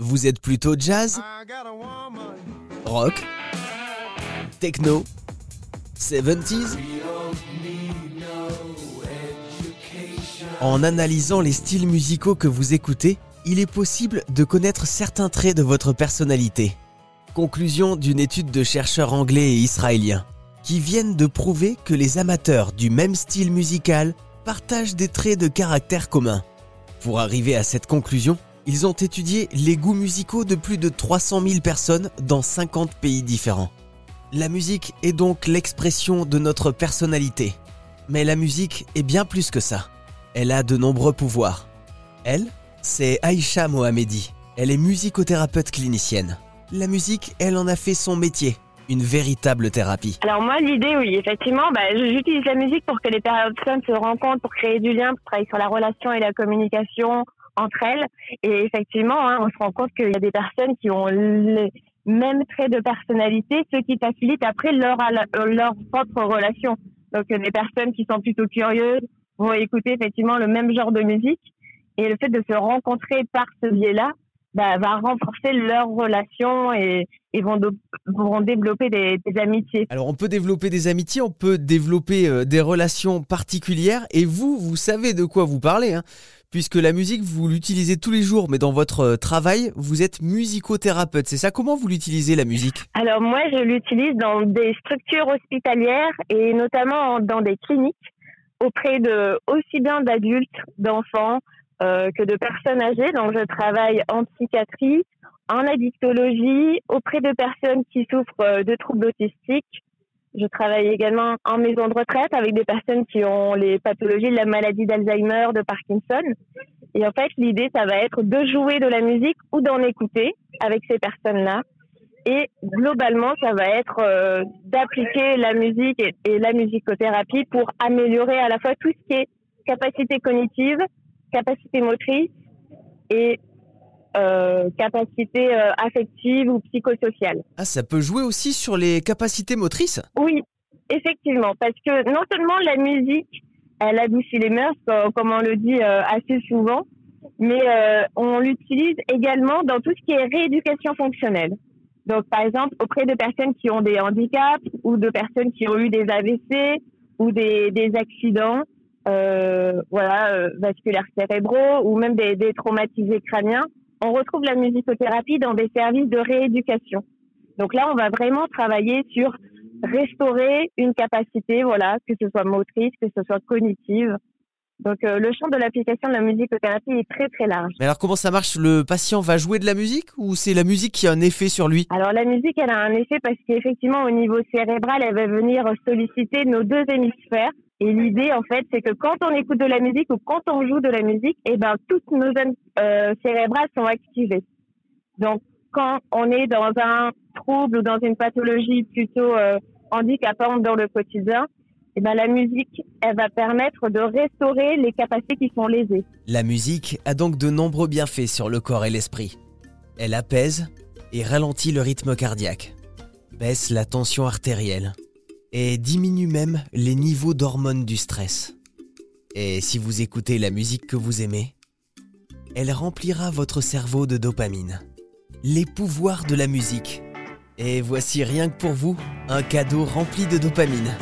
Vous êtes plutôt jazz, rock, techno, 70s En analysant les styles musicaux que vous écoutez, il est possible de connaître certains traits de votre personnalité. Conclusion d'une étude de chercheurs anglais et israéliens qui viennent de prouver que les amateurs du même style musical partagent des traits de caractère communs. Pour arriver à cette conclusion, ils ont étudié les goûts musicaux de plus de 300 000 personnes dans 50 pays différents. La musique est donc l'expression de notre personnalité. Mais la musique est bien plus que ça. Elle a de nombreux pouvoirs. Elle, c'est Aïcha Mohamedi. Elle est musicothérapeute clinicienne. La musique, elle en a fait son métier, une véritable thérapie. Alors moi, l'idée, oui, effectivement, bah, j'utilise la musique pour que les personnes se rencontrent, pour créer du lien, pour travailler sur la relation et la communication entre elles. Et effectivement, hein, on se rend compte qu'il y a des personnes qui ont les mêmes traits de personnalité, ce qui facilite après leur, leur propre relation. Donc des personnes qui sont plutôt curieuses vont écouter effectivement le même genre de musique. Et le fait de se rencontrer par ce biais-là, bah, va renforcer leur relation et, vont, vont développer des, des, amitiés. Alors on peut développer des amitiés, on peut développer euh, des relations particulières et vous, vous savez de quoi vous parlez, hein, puisque la musique, vous l'utilisez tous les jours, mais dans votre euh, travail, vous êtes musicothérapeute, c'est ça? Comment vous l'utilisez la musique? Alors moi, je l'utilise dans des structures hospitalières et notamment dans des cliniques auprès de aussi bien d'adultes, d'enfants, euh, que de personnes âgées. Donc, je travaille en psychiatrie, en addictologie, auprès de personnes qui souffrent euh, de troubles autistiques. Je travaille également en maison de retraite avec des personnes qui ont les pathologies de la maladie d'Alzheimer, de Parkinson. Et en fait, l'idée, ça va être de jouer de la musique ou d'en écouter avec ces personnes-là. Et globalement, ça va être euh, d'appliquer la musique et, et la musicothérapie pour améliorer à la fois tout ce qui est capacité cognitive, capacité motrice et euh, capacité euh, affective ou psychosociale. Ah, ça peut jouer aussi sur les capacités motrices? Oui, effectivement, parce que non seulement la musique, elle adoucit les mœurs, comme on le dit euh, assez souvent, mais euh, on l'utilise également dans tout ce qui est rééducation fonctionnelle. Donc, par exemple, auprès de personnes qui ont des handicaps ou de personnes qui ont eu des AVC ou des, des accidents, euh, voilà, euh, vasculaires cérébraux ou même des, des, traumatisés crâniens, on retrouve la musicothérapie dans des services de rééducation. Donc là, on va vraiment travailler sur restaurer une capacité, voilà, que ce soit motrice, que ce soit cognitive. Donc euh, le champ de l'application de la musicothérapie est très très large. Mais alors comment ça marche? Le patient va jouer de la musique ou c'est la musique qui a un effet sur lui? Alors la musique, elle a un effet parce qu'effectivement au niveau cérébral, elle va venir solliciter nos deux hémisphères et l'idée, en fait, c'est que quand on écoute de la musique ou quand on joue de la musique, eh ben, toutes nos zones euh, cérébrales sont activées. Donc, quand on est dans un trouble ou dans une pathologie plutôt euh, handicapante dans le quotidien, eh ben, la musique, elle va permettre de restaurer les capacités qui sont lésées. La musique a donc de nombreux bienfaits sur le corps et l'esprit. Elle apaise et ralentit le rythme cardiaque, baisse la tension artérielle, et diminue même les niveaux d'hormones du stress. Et si vous écoutez la musique que vous aimez, elle remplira votre cerveau de dopamine. Les pouvoirs de la musique. Et voici rien que pour vous, un cadeau rempli de dopamine.